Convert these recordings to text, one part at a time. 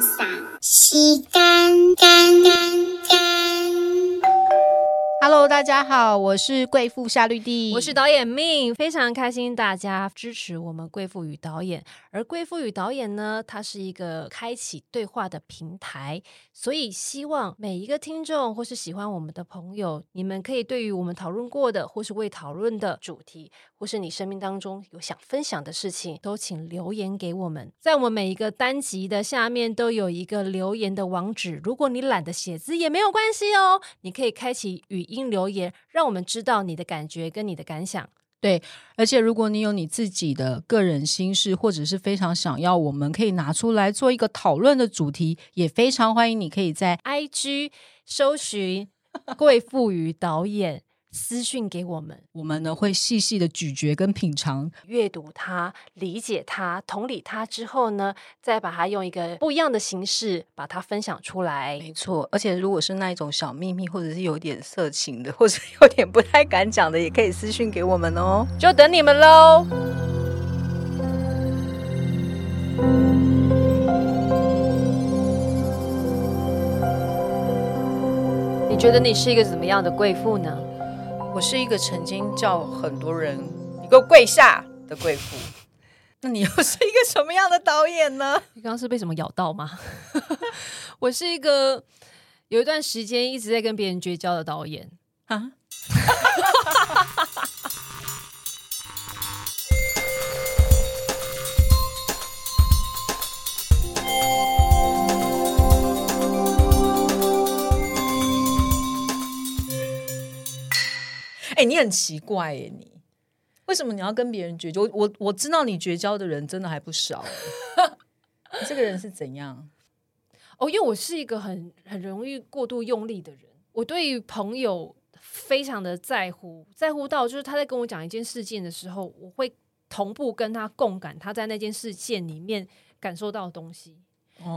放赏，洗干干干干。Hello，大家好，我是贵妇夏绿蒂，我是导演命，非常开心大家支持我们贵妇与导演。而贵妇与导演呢，它是一个开启对话的平台，所以希望每一个听众或是喜欢我们的朋友，你们可以对于我们讨论过的或是未讨论的主题，或是你生命当中有想分享的事情，都请留言给我们。在我们每一个单集的下面都有一个留言的网址，如果你懒得写字也没有关系哦，你可以开启语音留言，让我们知道你的感觉跟你的感想。对，而且如果你有你自己的个人心事，或者是非常想要我们可以拿出来做一个讨论的主题，也非常欢迎你可以在 IG 搜寻贵妇与导演私讯给我们，我们呢会细细的咀嚼跟品尝。阅读它、理解它、同理它之后呢，再把它用一个不一样的形式把它分享出来。没错，而且如果是那一种小秘密，或者是有点色情的，或者有点不太敢讲的，也可以私讯给我们哦。就等你们喽！你觉得你是一个怎么样的贵妇呢？我是一个曾经叫很多人“你给我跪下”的贵妇。那你又是一个什么样的导演呢？你刚刚是被什么咬到吗？我是一个有一段时间一直在跟别人绝交的导演。啊？哎、你很奇怪耶，你为什么你要跟别人绝交？我我我知道你绝交的人真的还不少耶。你这个人是怎样？哦，因为我是一个很很容易过度用力的人，我对于朋友非常的在乎，在乎到就是他在跟我讲一件事件的时候，我会同步跟他共感他在那件事件里面感受到的东西，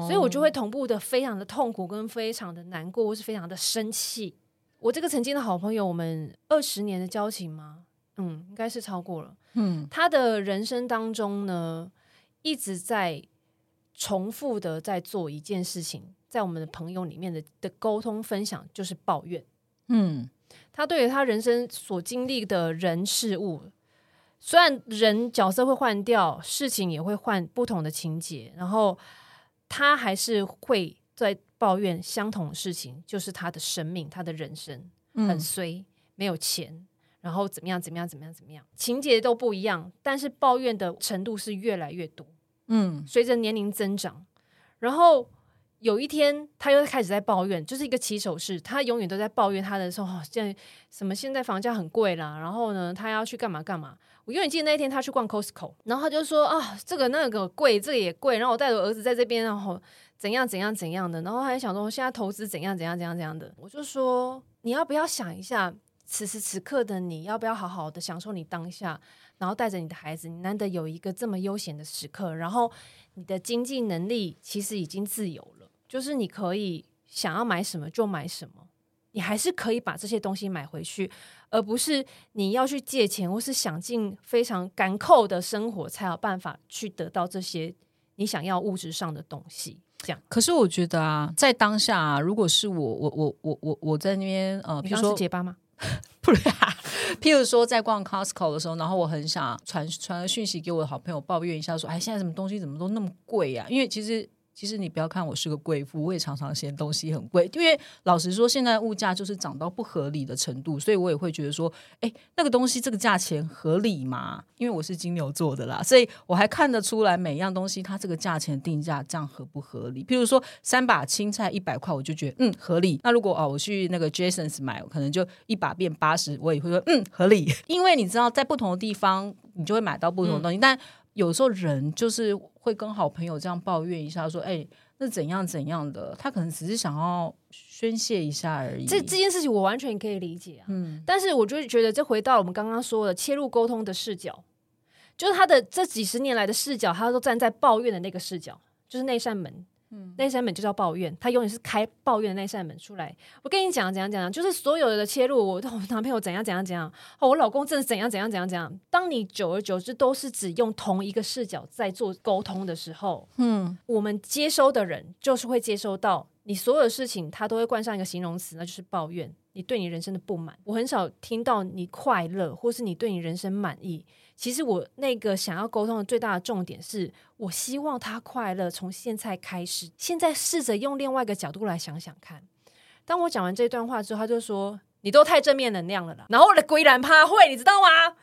所以我就会同步的非常的痛苦，跟非常的难过，或是非常的生气。我这个曾经的好朋友，我们二十年的交情吗？嗯，应该是超过了。嗯，他的人生当中呢，一直在重复的在做一件事情，在我们的朋友里面的的沟通分享就是抱怨。嗯，他对于他人生所经历的人事物，虽然人角色会换掉，事情也会换不同的情节，然后他还是会在抱怨相同的事情，就是他的生命，他的人生很衰，没有钱。然后怎么样？怎么样？怎么样？怎么样？情节都不一样，但是抱怨的程度是越来越多。嗯，随着年龄增长，然后有一天他又开始在抱怨，就是一个起手式，他永远都在抱怨他的时候，现在什么现在房价很贵啦，然后呢，他要去干嘛干嘛。我永远记得那一天他去逛 Costco，然后他就说啊，这个那个贵，这个也贵，然后我带着我儿子在这边，然后怎样怎样怎样的，然后还想说现在投资怎样怎样怎样怎样的，我就说你要不要想一下，此时此刻的你要不要好好的享受你当下，然后带着你的孩子，你难得有一个这么悠闲的时刻，然后你的经济能力其实已经自由了，就是你可以想要买什么就买什么，你还是可以把这些东西买回去，而不是你要去借钱或是想尽非常干扣的生活才有办法去得到这些你想要物质上的东西。这样，可是我觉得啊，在当下、啊，如果是我，我我我我我在那边呃，比如说结巴吗？不是、啊，譬如说在逛 Costco 的时候，然后我很想传传个讯息给我的好朋友抱怨一下，说，哎，现在什么东西怎么都那么贵啊？因为其实。其实你不要看我是个贵妇，我也常常嫌东西很贵。因为老实说，现在物价就是涨到不合理的程度，所以我也会觉得说，哎，那个东西这个价钱合理吗？因为我是金牛座的啦，所以我还看得出来每样东西它这个价钱定价这样合不合理。譬如说三把青菜一百块，我就觉得嗯合理。那如果哦我去那个 Jasons 买，可能就一把变八十，我也会说嗯合理。因为你知道，在不同的地方你就会买到不同的东西，但有时候人就是会跟好朋友这样抱怨一下，说：“哎、那怎样怎样的？”他可能只是想要宣泄一下而已。这这件事情我完全可以理解啊，嗯，但是我就觉得这回到我们刚刚说的切入沟通的视角，就是他的这几十年来的视角，他都站在抱怨的那个视角，就是那扇门，那扇门就叫抱怨，他永远是开抱怨的那扇门出来。我跟你讲，怎样怎样，就是所有的切入，我我男朋友怎样怎样怎样，哦，我老公真的怎样怎样怎样怎样。当你久而久之都是只用同一个视角在做沟通的时候，嗯，我们接收的人就是会接收到你所有的事情，他都会冠上一个形容词，那就是抱怨。你对你人生的不满，我很少听到你快乐，或是你对你人生满意。其实我那个想要沟通的最大的重点是，我希望他快乐。从现在开始，现在试着用另外一个角度来想想看。当我讲完这段话之后，他就说：“你都太正面能量了啦。”然后我的龟然趴会，你知道吗？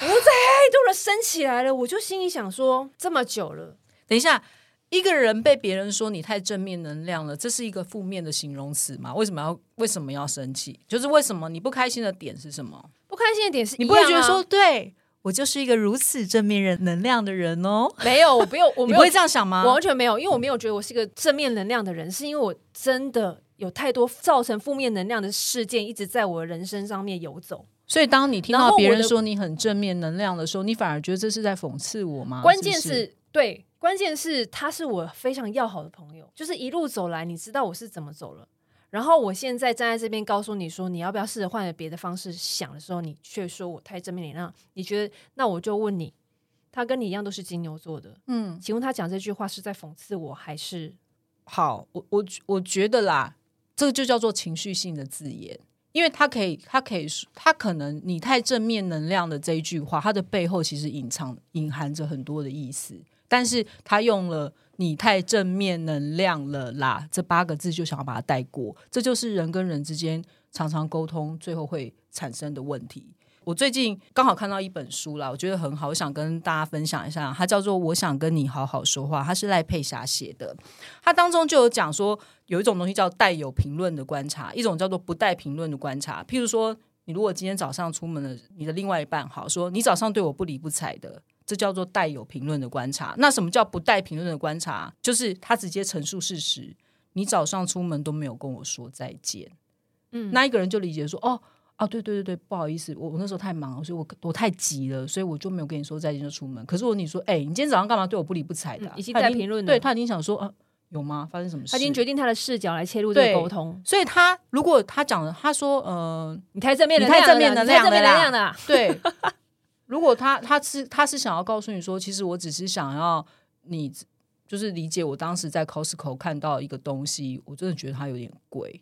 我再度的升起来了，我就心里想说：这么久了，等一下，一个人被别人说你太正面能量了，这是一个负面的形容词吗？为什么要为什么要生气？就是为什么你不开心的点是什么？不开心的点是你不会觉得说，对我就是一个如此正面人能量的人哦？没有，我没有，我没有 你不会这样想吗？我完全没有，因为我没有觉得我是一个正面能量的人，是因为我真的有太多造成负面能量的事件一直在我的人生上面游走。所以当你听到别人说你很正面能量的时候，你反而觉得这是在讽刺我吗？关键是对，关键是他是我非常要好的朋友，就是一路走来，你知道我是怎么走了。然后我现在站在这边告诉你说，你要不要试着换个别的方式想的时候，你却说我太正面能量。你觉得？那我就问你，他跟你一样都是金牛座的，嗯，请问他讲这句话是在讽刺我，还是好，我我我觉得啦，这个就叫做情绪性的字眼，因为他可以，他可以说，他可能你太正面能量的这一句话，它的背后其实隐藏隐含着很多的意思，但是他用了“你太正面能量了啦”这八个字，就想要把它带过，这就是人跟人之间常常沟通最后会产生的问题。我最近刚好看到一本书啦，我觉得很好，我想跟大家分享一下。它叫做《我想跟你好好说话》，它是赖佩霞写的。它当中就有讲说，有一种东西叫带有评论的观察，一种叫做不带评论的观察。譬如说，你如果今天早上出门了，你的另外一半好说，你早上对我不理不睬的，这叫做带有评论的观察。那什么叫不带评论的观察？就是他直接陈述事实，你早上出门都没有跟我说再见。嗯那一个人就理解说，哦。哦，对对对对，不好意思，我我那时候太忙了，所以我我太急了，所以我就没有跟你说再见就出门。可是我你说，哎、你今天早上干嘛对我不理不睬的啊、嗯已经他带评论了对他已经想说，啊，有吗？发生什么事？他已经决定他的视角来切入这个对沟通？所以他如果他讲了，他说，呃，你太正面你能量了啦，太正面能你太正面量了啦能量的啦。对，如果他他是他是想要告诉你说，其实我只是想要你就是理解我当时在 Costco 看到一个东西，我真的觉得它有点贵。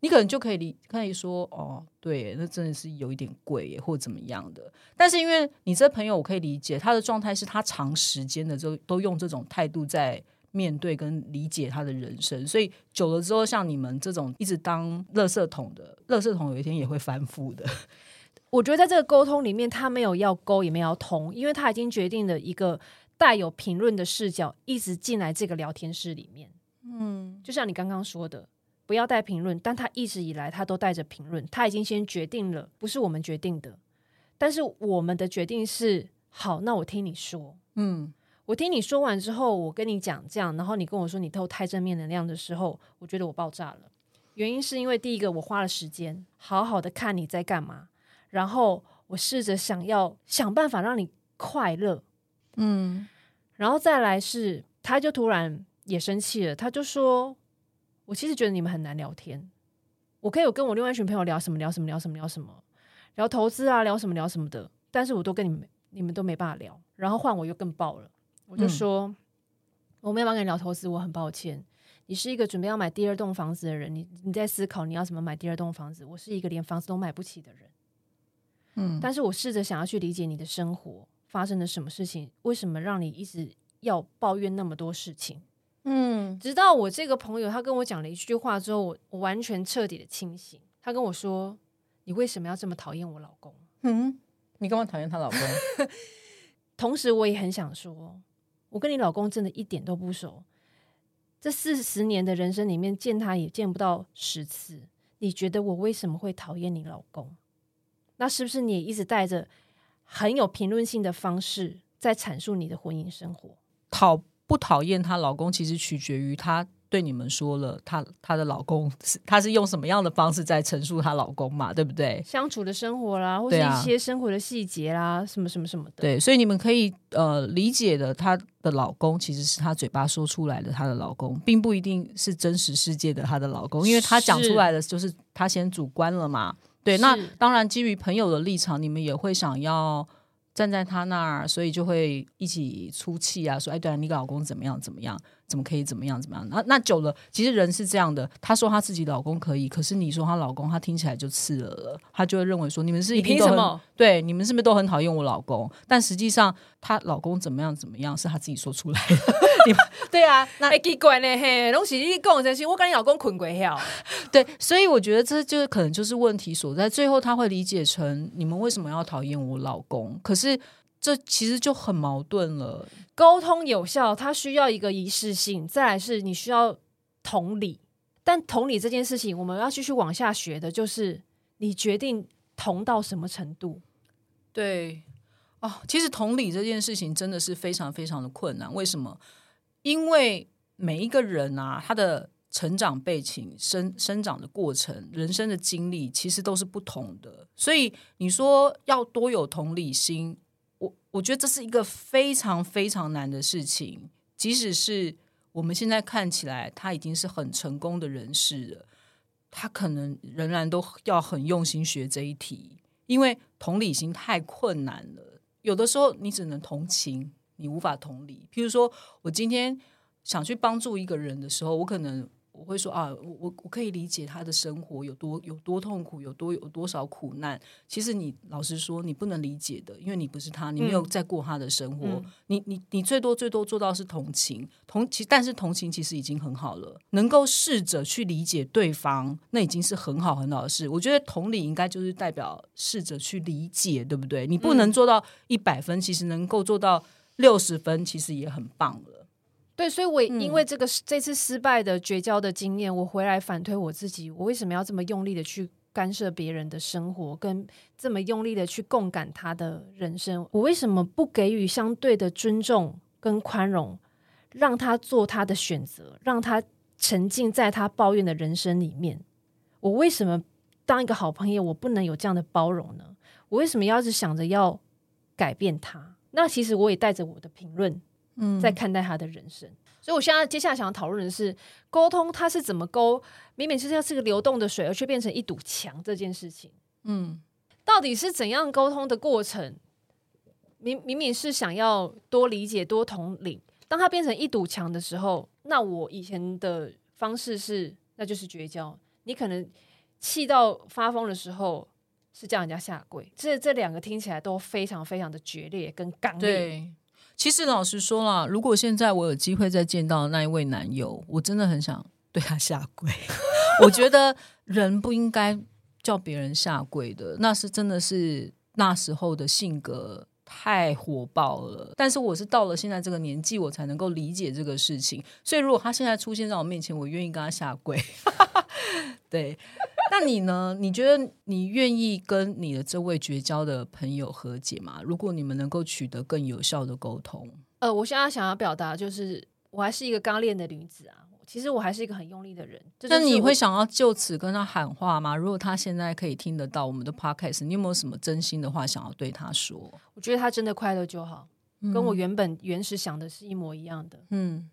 你可能就可以理可以说哦，对，那真的是有一点贵耶，或怎么样的。但是因为你这朋友，我可以理解他的状态是他长时间的都都用这种态度在面对跟理解他的人生，所以久了之后，像你们这种一直当垃圾桶的，垃圾桶有一天也会翻覆的。我觉得在这个沟通里面，他没有要沟，也没有要通，因为他已经决定了一个带有评论的视角，一直进来这个聊天室里面。嗯，就像你刚刚说的，不要带评论，但他一直以来他都带着评论，他已经先决定了，不是我们决定的，但是我们的决定是好，那我听你说。嗯，我听你说完之后，我跟你讲这样，然后你跟我说你都太正面能量的时候，我觉得我爆炸了。原因是因为第一个，我花了时间好好的看你在干嘛，然后我试着想要想办法让你快乐，嗯，然后再来是，他就突然也生气了，他就说：“我其实觉得你们很难聊天，我可以有跟我另外一群朋友聊什么聊什么聊什么聊什么，聊投资啊，聊什么聊什么的，但是我都跟你们你们都没办法聊，然后换我又更爆了，我就说、我没有办法跟你聊投资，我很抱歉。”你是一个准备要买第二栋房子的人，你你在思考你要怎么买第二栋房子。我是一个连房子都买不起的人，嗯但是我试着想要去理解你的生活发生了什么事情，为什么让你一直要抱怨那么多事情。嗯直到我这个朋友他跟我讲了一句话之后，我我完全彻底的清醒。他跟我说：“你为什么要这么讨厌我老公嗯，你干嘛讨厌他老公？？” 同时，我也很想说，我跟你老公真的一点都不熟。这四十年的人生里面，见他也见不到十次。你觉得我为什么会讨厌你老公？那是不是你也一直带着很有评论性的方式在阐述你的婚姻生活？讨不讨厌他老公，其实取决于他对你们说了，她她的老公是她是用什么样的方式在陈述她老公嘛，对不对？相处的生活啦，或是一些生活的细节啦，什么什么什么的。对，所以你们可以呃理解的，她的老公其实是她嘴巴说出来的，她的老公并不一定是真实世界的她的老公，因为她讲出来的就是她先主观了嘛。对，那是当然基于朋友的立场，你们也会想要站在他那儿，所以就会一起出气啊，说哎，对啊，你老公怎么样怎么样，怎么可以怎么样怎么样？那那久了，其实人是这样的，她说她自己老公可以，可是你说她老公，她听起来就刺耳了，她就会认为说你们是你一定都很凭什么？对，你们是不是都很讨厌我老公？但实际上，她老公怎么样怎么样是她自己说出来的。对啊，那哎，奇怪呢，嘿，拢是你讲真心，我跟你老公困过晓。对，所以我觉得这就是可能就是问题所在。最后他会理解成你们为什么要讨厌我老公？可是这其实就很矛盾了。沟通有效，它需要一个仪式性，再来是你需要同理。但同理这件事情，我们要继续往下学的，就是你决定同到什么程度。对，哦，其实同理这件事情真的是非常非常的困难。为什么？因为每一个人啊，他的成长背景、生生长的过程、人生的经历，其实都是不同的。所以你说要多有同理心，我我觉得这是一个非常非常难的事情。即使是我们现在看起来他已经是很成功的人士了，他可能仍然都要很用心学这一题，因为同理心太困难了。有的时候你只能同情，你无法同理。譬如说，我今天想去帮助一个人的时候，我可能我会说啊，我我我可以理解他的生活有多有多痛苦，有多有多少苦难。其实你老实说，你不能理解的，因为你不是他，你没有在过他的生活。嗯你你你最多最多做到是同情，同其但是同情其实已经很好了，能够试着去理解对方，那已经是很好很好的事。我觉得同理应该就是代表试着去理解，对不对？你不能做到一百分，其实能够做到六十分，其实也很棒了。对，所以我也嗯因为这个、这次失败的绝交的经验，我回来反推我自己，我为什么要这么用力的去干涉别人的生活，跟这么用力的去共感他的人生？我为什么不给予相对的尊重跟宽容，让他做他的选择，让他沉浸在他抱怨的人生里面？我为什么当一个好朋友，我不能有这样的包容呢？我为什么要是想着要改变他？那其实我也带着我的评论嗯在看待他的人生。所以，我现在接下来想要讨论的是，沟通它是怎么沟，明明是要是个流动的水，而却变成一堵墙这件事情，嗯到底是怎样沟通的过程？明明明是想要多理解、多统领，当它变成一堵墙的时候，那我以前的方式是，那就是绝交。你可能气到发疯的时候，是叫人家下跪。这这两个听起来都非常非常的决裂跟刚烈。其实老实说啦，如果现在我有机会再见到那一位男友，我真的很想对他下跪。我觉得人不应该叫别人下跪的，那是真的是那时候的性格太火爆了。但是我是到了现在这个年纪，我才能够理解这个事情。所以如果他现在出现在我面前，我愿意跟他下跪。对，那你呢？你觉得你愿意跟你的这位绝交的朋友和解吗？如果你们能够取得更有效的沟通，呃，我现在想要表达就是，我还是一个刚练的女子啊。其实我还是一个很用力的人。那你会想要就此跟他喊话吗？如果他现在可以听得到我们的 podcast，你有没有什么真心的话想要对他说？我觉得他真的快乐就好，跟我原本原始想的是一模一样的。嗯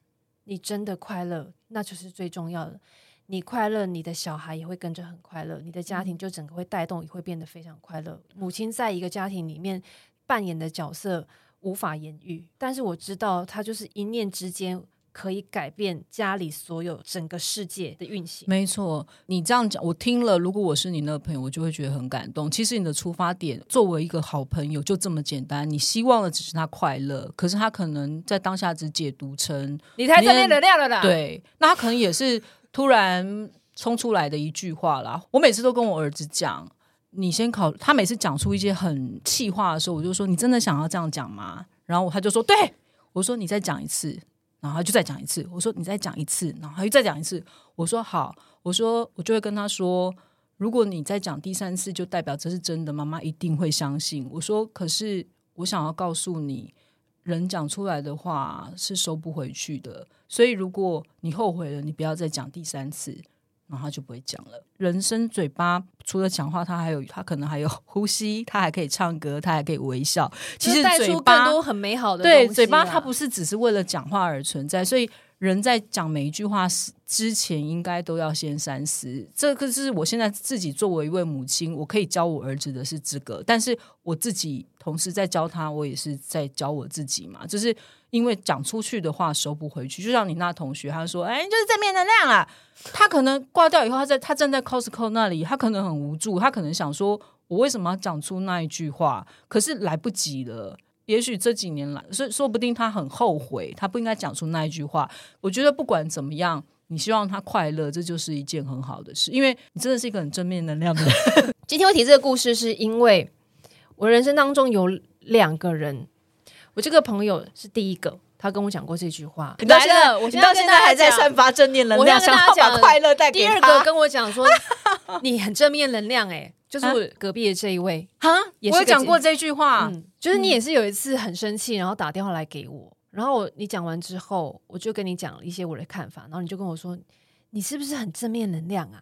你真的快乐，那就是最重要的。你快乐，你的小孩也会跟着很快乐，你的家庭就整个会带动，也会变得非常快乐。母亲在一个家庭里面扮演的角色无法言喻，但是我知道，她就是一念之间可以改变家里所有整个世界的运行。没错，你这样讲，我听了。如果我是你那个朋友，我就会觉得很感动。其实你的出发点，作为一个好朋友，就这么简单。你希望的只是他快乐，可是他可能在当下只解读成你太正面能量了啦！，对，那他可能也是突然冲出来的一句话啦。我每次都跟我儿子讲，你先考。他每次讲出一些很气话的时候，我就说：“你真的想要这样讲吗？”然后他就说：“对。”我说：“你再讲一次。”然后他就再讲一次。我说：“你再讲一次。”然后他又再讲一次。我说：“好。”我说：“我就会跟他说。”如果你再讲第三次，就代表这是真的，妈妈一定会相信。我说，可是我想要告诉你，人讲出来的话是收不回去的，所以如果你后悔了，你不要再讲第三次，然后他就不会讲了。人生嘴巴除了讲话，他还有他可能还有呼吸，他还可以唱歌，他还可以微笑。其实嘴巴更多很美好的对嘴巴它不是只是为了讲话而存在，所以人在讲每一句话之前，应该都要先三思。这个是我现在自己作为一位母亲，我可以教我儿子的是这个，但是我自己同时在教他，我也是在教我自己嘛。就是因为讲出去的话收不回去，就像你那同学，他说：“哎，就是正面能量啦。”他可能挂掉以后，他在他站在 Costco 那里，他可能很无助，他可能想说：“我为什么要讲出那一句话？”可是来不及了。也许这几年来，说说不定他很后悔，他不应该讲出那一句话。我觉得不管怎么样，你希望他快乐，这就是一件很好的事，因为你真的是一个很正面能量的人。今天我提这个故事，是因为我人生当中有两个人，我这个朋友是第一个，他跟我讲过这句话。来了，我你到现在还在散发正面能量，想把快乐带给第二个跟我讲说，你很正面能量、哎，就是隔壁的这一位，哈，我有也是个讲过这句话，嗯，就是你也是有一次很生气，然后打电话来给我，然后你讲完之后，我就跟你讲一些我的看法，然后你就跟我说，你是不是很正面能量啊？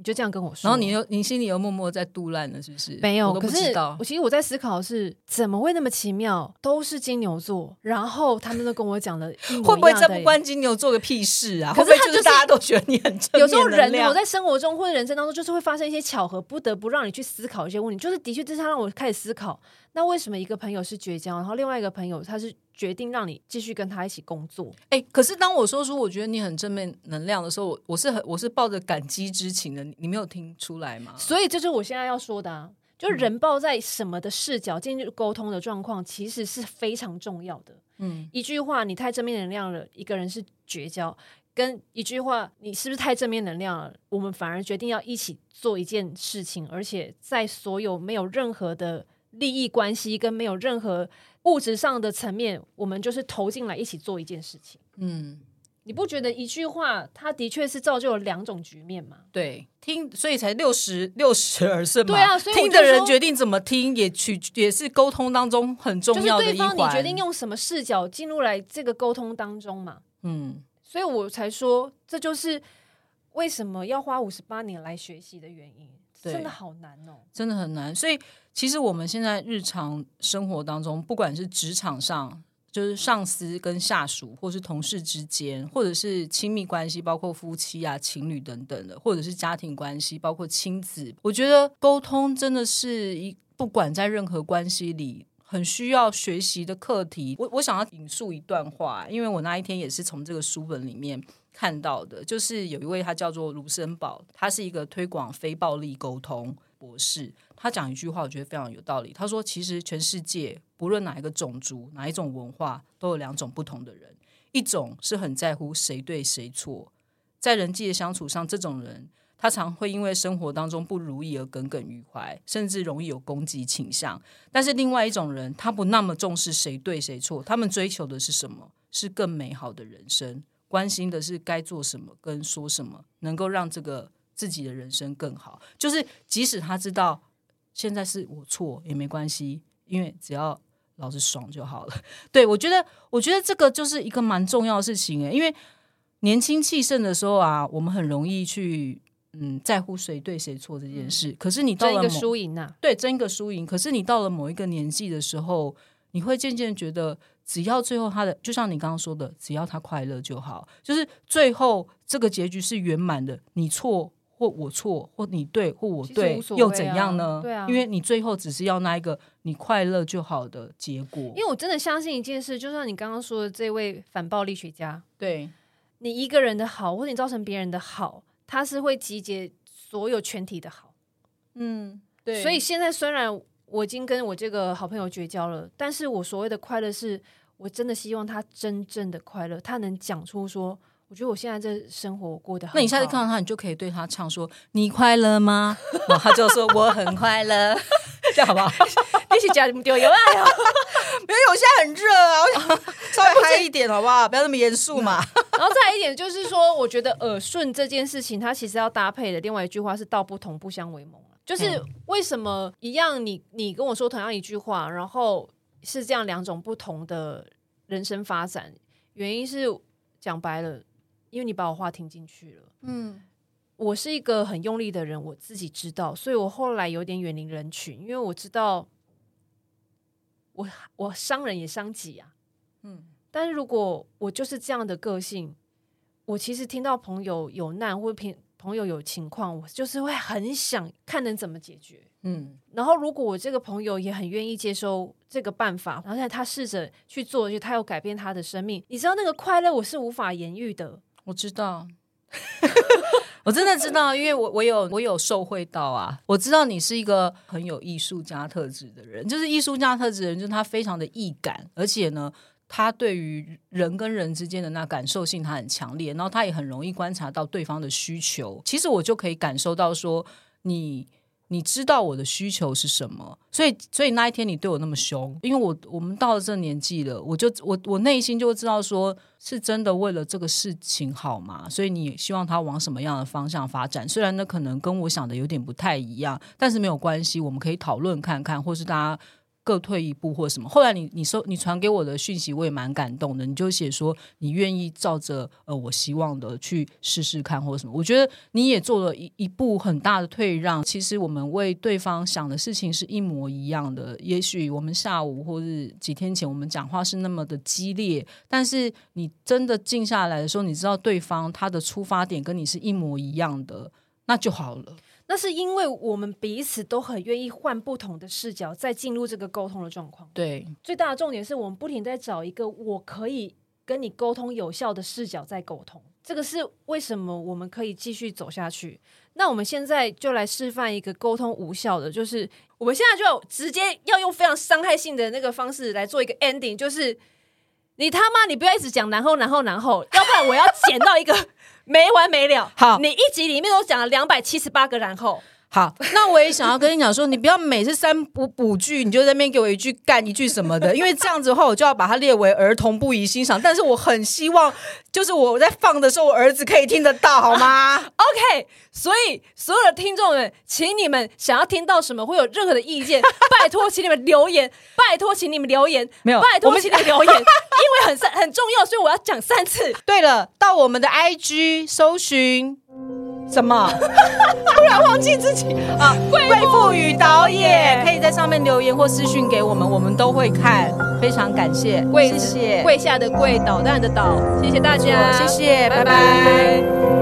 你就这样跟我说，然后你又你心里又默默在杜烂了，是不是？没有，我是不知道我。其实我在思考的是怎么会那么奇妙，都是金牛座，然后他们都跟我讲了 会不会这不关金牛座个屁事啊？可是他就是会不会就是大家都觉得你很有时候人我在生活中或者人生当中，就是会发生一些巧合，不得不让你去思考一些问题。就是的确，这是他让我开始思考，那为什么一个朋友是绝交，然后另外一个朋友他是决定让你继续跟他一起工作？哎、可是当我说出我觉得你很正面能量的时候，我我是很我是抱着感激之情的，你你没有听出来吗？所以这就是我现在要说的啊，就是人抱在什么的视角进入沟通的状况，其实是非常重要的。嗯，一句话你太正面能量了，一个人是绝交；跟一句话你是不是太正面能量了，我们反而决定要一起做一件事情，而且在所有没有任何的利益关系跟没有任何物质上的层面，我们就是投进来一起做一件事情。嗯，你不觉得一句话，它的确是造就了两种局面吗？对，听，所以才六十六十而胜嘛。对啊所以听的人决定怎么听，也取也是沟通当中很重就是要的一环。对方你决定用什么视角进入来这个沟通当中嘛？嗯，所以我才说，这就是为什么要花五十八年来学习的原因。真的好难哦。真的很难。所以其实我们现在日常生活当中，不管是职场上，就是上司跟下属，或是同事之间，或者是亲密关系，包括夫妻啊、情侣等等的，或者是家庭关系，包括亲子，我觉得沟通真的是一不管在任何关系里。很需要学习的课题。我我想要引述一段话，因为我那一天也是从这个书本里面看到的，就是有一位他叫做卢森堡，他是一个推广非暴力沟通博士。他讲一句话，我觉得非常有道理。他说：“其实全世界不论哪一个种族、哪一种文化，都有两种不同的人。一种是很在乎谁对谁错，在人际的相处上，这种人他常会因为生活当中不如意而耿耿于怀，甚至容易有攻击倾向。但是另外一种人，他不那么重视谁对谁错，他们追求的是什么？是更美好的人生，关心的是该做什么跟说什么，能够让这个自己的人生更好。就是即使他知道现在是我错也没关系，因为只要老子爽就好了。对我觉得，我觉得这个就是一个蛮重要的事情诶，因为年轻气盛的时候啊，我们很容易去嗯在乎谁对谁错这件事。可是你到争一个了输赢呐、对争一个输赢，可是你到了某一个年纪的时候，你会渐渐觉得，只要最后他的，就像你刚刚说的，只要他快乐就好，就是最后这个结局是圆满的，你错。或我错，或你对，或我对，又怎样呢？对啊因为你最后只是要那一个你快乐就好的结果。因为我真的相信一件事，就像你刚刚说的这位反暴力学家，对，你一个人的好，或者你造成别人的好，他是会集结所有全体的好。嗯，对，所以现在虽然我已经跟我这个好朋友绝交了，但是我所谓的快乐是，我真的希望他真正的快乐，他能讲出说，我觉得我现在这生活过得很好。那你下次看到他，你就可以对他唱说：“你快乐吗？”然后他就说：“我很快乐。”这样好不好？一起讲丢有爱啊！没有，我现在很热啊，我想 稍微嗨一点好不好？不要那么严肃嘛。然后再来一点就是说，我觉得耳顺这件事情，它其实要搭配的另外一句话是“道不同，不相为谋”。就是为什么一样你，你跟我说同样一句话，然后是这样两种不同的人生发展，原因是讲白了，因为你把我话听进去了。嗯我是一个很用力的人，我自己知道，所以我后来有点远离人群，因为我知道我我伤人也伤己啊。嗯但是如果我就是这样的个性，我其实听到朋友有难或者朋朋友有情况，我就是会很想看能怎么解决。嗯然后，如果我这个朋友也很愿意接受这个办法，然后他试着去做，就他有改变他的生命，你知道那个快乐我是无法言喻的。我知道，我真的知道，因为我我有我有受惠到啊。我知道你是一个很有艺术家特质的人，就是艺术家特质的人，就是他非常的易感，而且呢，他对于人跟人之间的那感受性他很强烈，然后他也很容易观察到对方的需求。其实我就可以感受到说你。你知道我的需求是什么，所以所以那一天你对我那么凶，因为我我们到了这年纪了，我就我我内心就会知道说是真的为了这个事情好吗？所以你希望他往什么样的方向发展？虽然那可能跟我想的有点不太一样，但是没有关系，我们可以讨论看看，或是大家。各退一步或什么。后来你你收你传给我的讯息，我也蛮感动的。你就写说你愿意照着呃我希望的去试试看或什么。我觉得你也做了一一步很大的退让。其实我们为对方想的事情是一模一样的。也许我们下午或是几天前我们讲话是那么的激烈，但是你真的静下来的时候，你知道对方他的出发点跟你是一模一样的，那就好了。那是因为我们彼此都很愿意换不同的视角，再进入这个沟通的状况。对，最大的重点是我们不停在找一个我可以跟你沟通有效的视角在沟通。这个是为什么我们可以继续走下去。那我们现在就来示范一个沟通无效的，就是我们现在就直接要用非常伤害性的那个方式来做一个 ending，就是你他妈你不要一直讲然后然后然后，要不然我要剪到一个 没完没了。好你一集里面都讲了两百七十八个然后。好，那我也想要跟你讲说，你不要每次三补补句，你就在那边给我一句干一句什么的，因为这样子的话，我就要把它列为儿童不宜欣赏。但是我很希望，就是我在放的时候，我儿子可以听得到，好吗？OK，所以所有的听众们，请你们想要听到什么，会有任何的意见，拜托，请你们留言，拜托，请你们留言，没有拜托，请你们留言，因为很三很重要，所以我要讲三次。对了，到我们的 IG 搜寻什么？突然忘记自己。啊！贵妇与导演。可以在上面留言或私讯给我们，我们都会看，非常感谢，跪谢谢，跪下的跪，导弹的导，谢谢大家，谢谢，拜。拜拜